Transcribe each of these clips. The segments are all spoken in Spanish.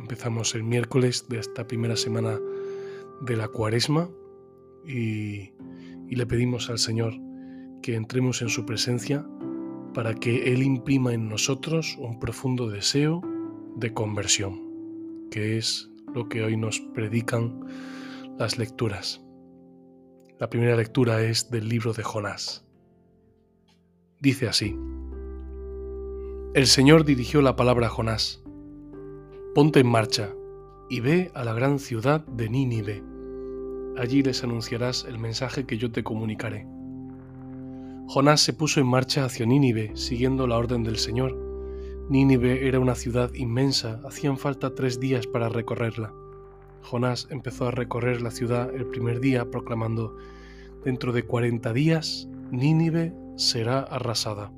Empezamos el miércoles de esta primera semana de la cuaresma y, le pedimos al Señor que entremos en su presencia para que Él imprima en nosotros un profundo deseo de conversión, que es lo que hoy nos predican las lecturas. La primera lectura es del libro de Jonás. Dice así, El Señor dirigió la palabra a Jonás, Ponte en marcha y ve a la gran ciudad de Nínive. Allí les anunciarás el mensaje que yo te comunicaré. Jonás se puso en marcha hacia Nínive, siguiendo la orden del Señor. Nínive era una ciudad inmensa, hacían falta tres días para recorrerla. Jonás empezó a recorrer la ciudad el primer día proclamando, Dentro de cuarenta días, Nínive será arrasada.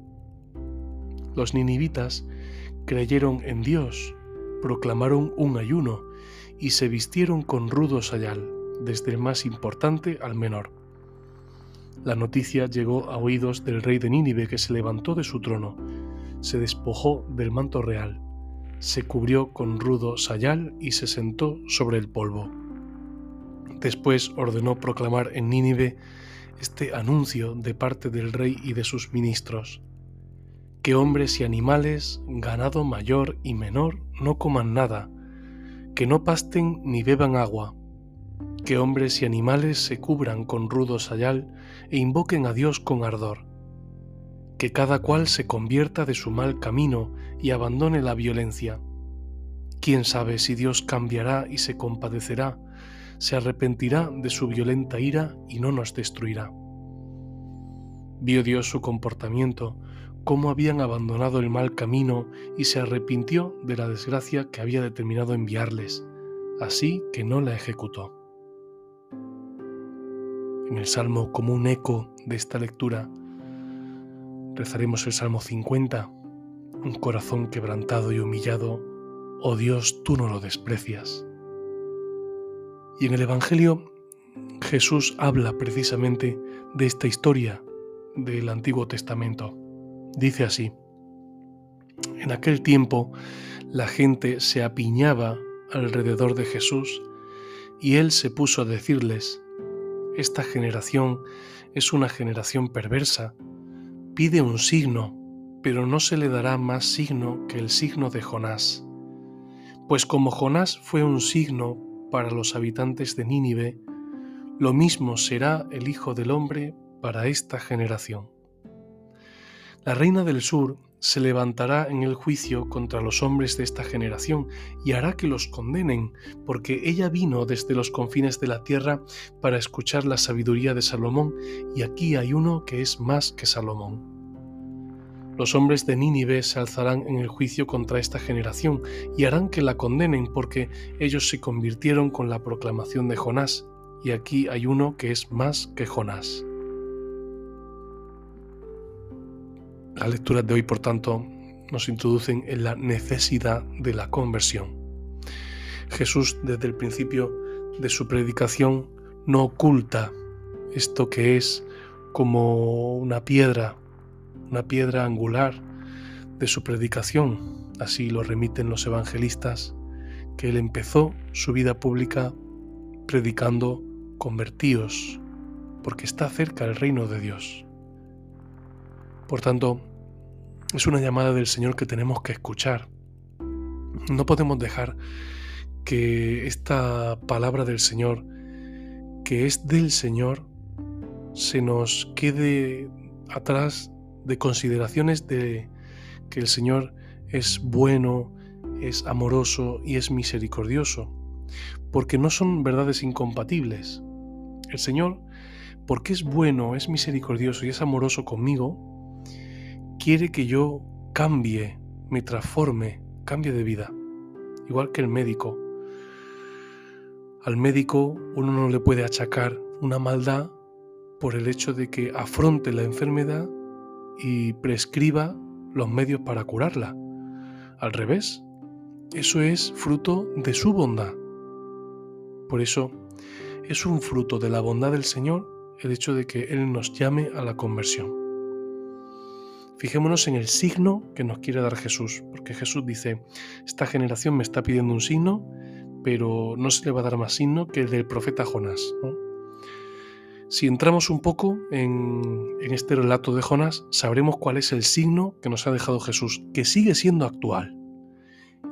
Los ninivitas creyeron en Dios, proclamaron un ayuno y se vistieron con rudo sayal, desde el más importante al menor. La noticia llegó a oídos del rey de Nínive que se levantó de su trono, se despojó del manto real, se cubrió con rudo sayal y se sentó sobre el polvo. Después ordenó proclamar en Nínive este anuncio de parte del rey y de sus ministros. Que hombres y animales, ganado mayor y menor, no coman nada, que no pasten ni beban agua, que hombres y animales se cubran con rudo sayal e invoquen a Dios con ardor, que cada cual se convierta de su mal camino y abandone la violencia. Quién sabe si Dios cambiará y se compadecerá, se arrepentirá de su violenta ira y no nos destruirá. Vio Dios su comportamiento, cómo habían abandonado el mal camino y se arrepintió de la desgracia que había determinado enviarles, así que no la ejecutó en el Salmo como un eco de esta lectura, rezaremos el Salmo 50, un corazón quebrantado y humillado, oh Dios, tú no lo desprecias. Y en el Evangelio Jesús habla precisamente de esta historia del Antiguo Testamento. Dice así, en aquel tiempo la gente se apiñaba alrededor de Jesús y él se puso a decirles, esta generación es una generación perversa. Pide un signo, pero no se le dará más signo que el signo de Jonás. Pues como Jonás fue un signo para los habitantes de Nínive, lo mismo será el Hijo del Hombre para esta generación. La reina del sur se levantará en el juicio contra los hombres de esta generación y hará que los condenen, porque ella vino desde los confines de la tierra para escuchar la sabiduría de Salomón, y aquí hay uno que es más que Salomón. Los hombres de Nínive se alzarán en el juicio contra esta generación y harán que la condenen porque ellos se convirtieron con la proclamación de Jonás, y aquí hay uno que es más que Jonás. Las lecturas de hoy, por tanto, nos introducen en la necesidad de la conversión. Jesús, desde el principio de su predicación, no oculta esto que es como una piedra, una piedra angular de su predicación. Así lo remiten los evangelistas, que él empezó su vida pública predicando convertíos, porque está cerca el reino de Dios. Por tanto, es una llamada del Señor que tenemos que escuchar. No podemos dejar que esta palabra del Señor, que es del Señor, se nos quede atrás de consideraciones de que el Señor es bueno, es amoroso y es misericordioso, porque no son verdades incompatibles. El Señor, porque es bueno, es misericordioso y es amoroso conmigo, quiere que yo cambie, me transforme, cambie de vida. igual que el médico. Al médico uno no le puede achacar una maldad por el hecho de que afronte la enfermedad y prescriba los medios para curarla. Al revés, eso es fruto de su bondad. Por eso es un fruto de la bondad del Señor el hecho de que Él nos llame a la conversión. Fijémonos en el signo que nos quiere dar Jesús, porque Jesús dice, esta generación me está pidiendo un signo, pero no se le va a dar más signo que el del profeta Jonás. Si entramos un poco en, en este relato de Jonás, sabremos cuál es el signo que nos ha dejado Jesús, que sigue siendo actual.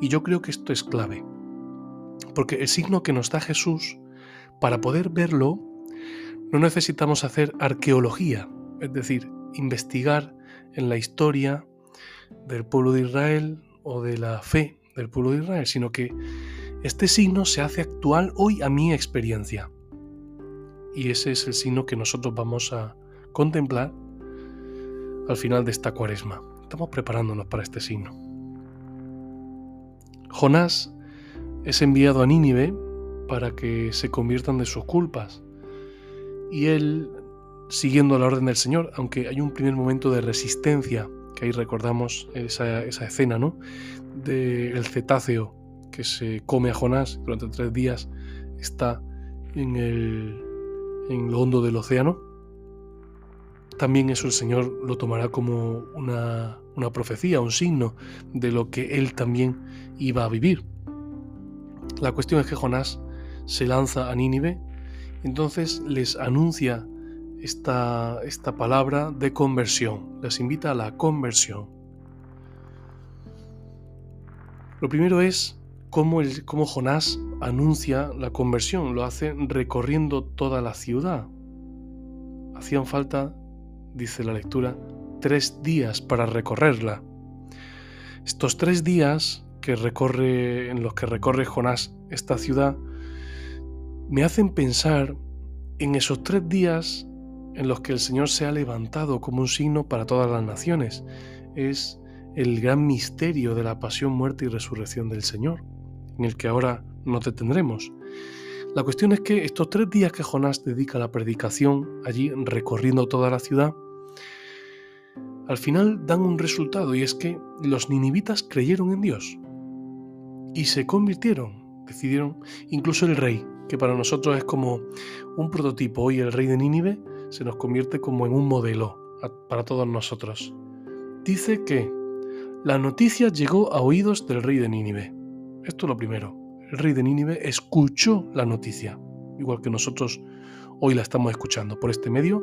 Y yo creo que esto es clave, porque el signo que nos da Jesús, para poder verlo, no necesitamos hacer arqueología, es decir, investigar en la historia del pueblo de Israel o de la fe del pueblo de Israel, sino que este signo se hace actual hoy a mi experiencia. Y ese es el signo que nosotros vamos a contemplar al final de esta cuaresma. Estamos preparándonos para este signo. Jonás es enviado a Nínive para que se conviertan de sus culpas. Y él siguiendo la orden del Señor, aunque hay un primer momento de resistencia, que ahí recordamos esa, escena, ¿no? Del cetáceo que se come a Jonás durante tres días, está en, el, en lo hondo del océano. También eso el Señor lo tomará como una, una profecía, un signo de lo que él también iba a vivir. La cuestión es que Jonás se lanza a Nínive, entonces les anuncia esta, esta palabra de conversión, les invita a la conversión. Lo primero es cómo, el, cómo Jonás anuncia la conversión, lo hace recorriendo toda la ciudad. Hacían falta, dice la lectura, tres días para recorrerla. Estos tres días que recorre, en los que recorre Jonás esta ciudad me hacen pensar en esos tres días en los que el Señor se ha levantado como un signo para todas las naciones. Es el gran misterio de la pasión, muerte y resurrección del Señor, en el que ahora nos detendremos. La cuestión es que estos tres días que Jonás dedica a la predicación, allí recorriendo toda la ciudad, al final dan un resultado y es que los ninivitas creyeron en Dios y se convirtieron, decidieron, incluso el rey, que para nosotros es como un prototipo, hoy el rey de Nínive se nos convierte como en un modelo para todos nosotros. Dice que la noticia llegó a oídos del rey de Nínive. Esto es lo primero. El rey de Nínive escuchó la noticia, igual que nosotros hoy la estamos escuchando por este medio,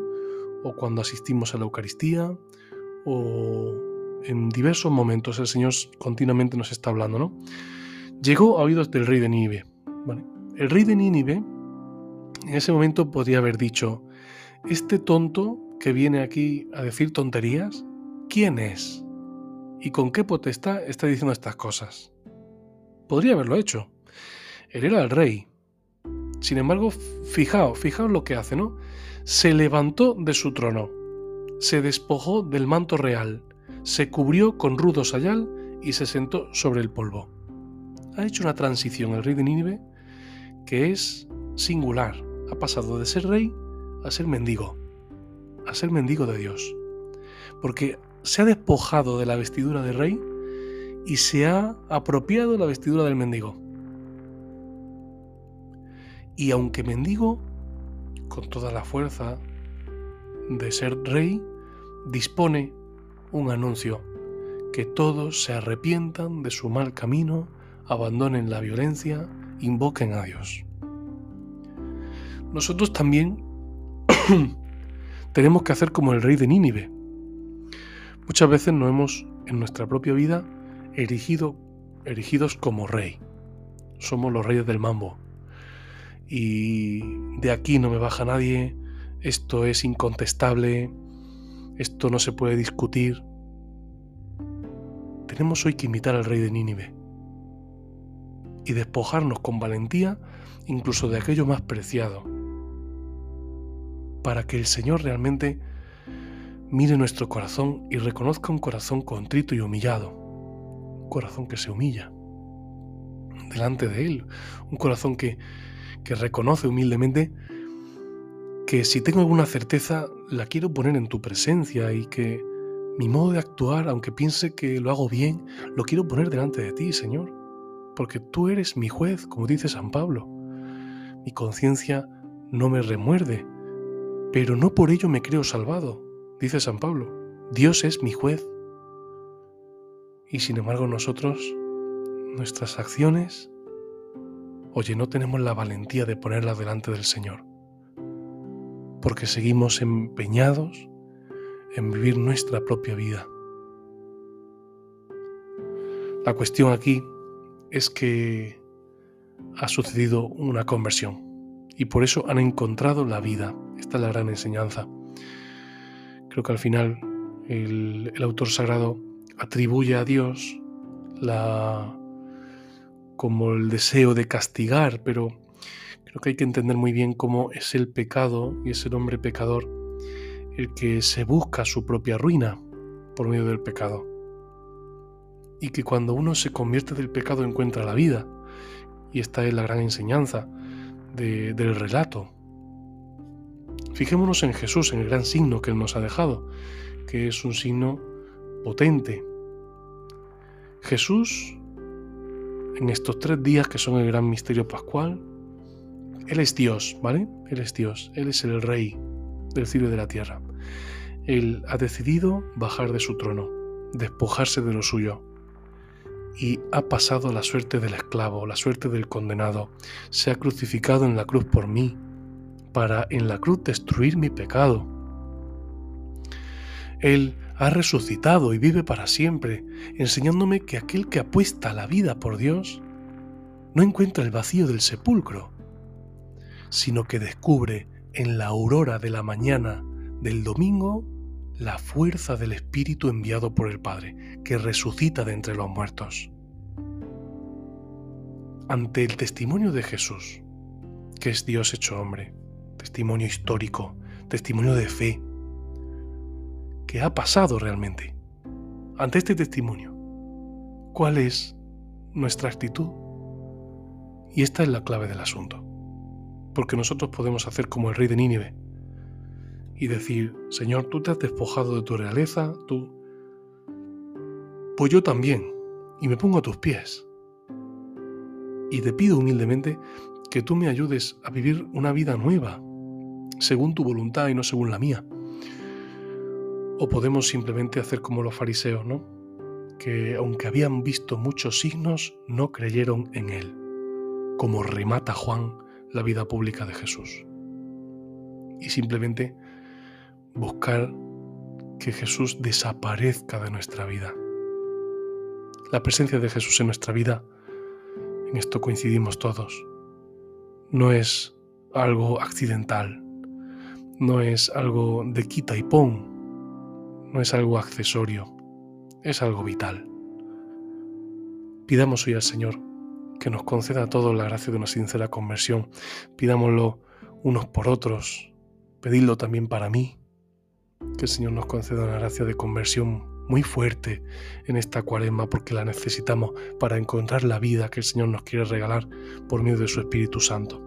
o cuando asistimos a la Eucaristía, o en diversos momentos el Señor continuamente nos está hablando, ¿no? Llegó a oídos del rey de Nínive. El rey de Nínive en ese momento podría haber dicho, este tonto que viene aquí a decir tonterías, ¿quién es? ¿Y con qué potestad está diciendo estas cosas? Podría haberlo hecho. Él era el rey. Sin embargo, fijaos, fijaos lo que hace, ¿no? Se levantó de su trono, se despojó del manto real, se cubrió con rudo sayal y se sentó sobre el polvo. Ha hecho una transición el rey de Nínive que es singular. Ha pasado de ser rey a ser mendigo, a ser mendigo de Dios. Porque se ha despojado de la vestidura de rey y se ha apropiado la vestidura del mendigo. Y aunque mendigo, con toda la fuerza de ser rey, dispone un anuncio, que todos se arrepientan de su mal camino, abandonen la violencia, invoquen a Dios. Nosotros también tenemos que hacer como el rey de Nínive. Muchas veces nos hemos en nuestra propia vida erigido, erigidos como rey. Somos los reyes del mambo. Y de aquí no me baja nadie, esto es incontestable, esto no se puede discutir. Tenemos hoy que imitar al rey de Nínive y despojarnos con valentía incluso de aquello más preciado, para que el Señor realmente mire nuestro corazón y reconozca un corazón contrito y humillado, un corazón que se humilla. delante de Él, un corazón que, que reconoce humildemente que si tengo alguna certeza la quiero poner en tu presencia y que mi modo de actuar, aunque piense que lo hago bien, lo quiero poner delante de ti, Señor, porque tú eres mi juez, como dice San Pablo. Mi conciencia no me remuerde, pero no por ello me creo salvado, dice San Pablo. Dios es mi juez. Y sin embargo nosotros, nuestras acciones, oye, no tenemos la valentía de ponerlas delante del Señor, porque seguimos empeñados en vivir nuestra propia vida. La cuestión aquí es que ha sucedido una conversión y por eso han encontrado la vida. Esta es la gran enseñanza. Creo que al final el, autor sagrado atribuye a Dios la como el deseo de castigar, pero creo que hay que entender muy bien cómo es el pecado y es el hombre pecador el que se busca su propia ruina por medio del pecado. Y que cuando uno se convierte del pecado encuentra la vida. Y esta es la gran enseñanza del relato. Fijémonos en Jesús, en el gran signo que Él nos ha dejado, que es un signo potente. Jesús, en estos tres días que son el gran misterio pascual, Él es Dios, ¿vale? Él es Dios, Él es el Rey del cielo y de la tierra. Él ha decidido bajar de su trono, despojarse de lo suyo, y ha pasado la suerte del esclavo, la suerte del condenado. Se ha crucificado en la cruz por mí, para en la cruz destruir mi pecado. Él ha resucitado y vive para siempre, enseñándome que aquel que apuesta la vida por Dios no encuentra el vacío del sepulcro, sino que descubre en la aurora de la mañana del domingo la fuerza del Espíritu enviado por el Padre, que resucita de entre los muertos. Ante el testimonio de Jesús, que es Dios hecho hombre, testimonio histórico, testimonio de fe, que ha pasado realmente, ante este testimonio, ¿cuál es nuestra actitud? Y esta es la clave del asunto, porque nosotros podemos hacer como el rey de Nínive, y decir, Señor, tú te has despojado de tu realeza, tú... Pues yo también, y me pongo a tus pies. Y te pido humildemente que tú me ayudes a vivir una vida nueva, según tu voluntad y no según la mía. O podemos simplemente hacer como los fariseos, ¿no? Que aunque habían visto muchos signos, no creyeron en él, como remata Juan la vida pública de Jesús. Y simplemente buscar que Jesús desaparezca de nuestra vida. La presencia de Jesús en nuestra vida, en esto coincidimos todos, no es algo accidental, no es algo de quita y pon, no es algo accesorio, es algo vital. Pidamos hoy al Señor que nos conceda a todos la gracia de una sincera conversión. Pidámoslo unos por otros, pedidlo también para mí, que el Señor nos conceda una gracia de conversión muy fuerte en esta cuaresma porque la necesitamos para encontrar la vida que el Señor nos quiere regalar por medio de su Espíritu Santo.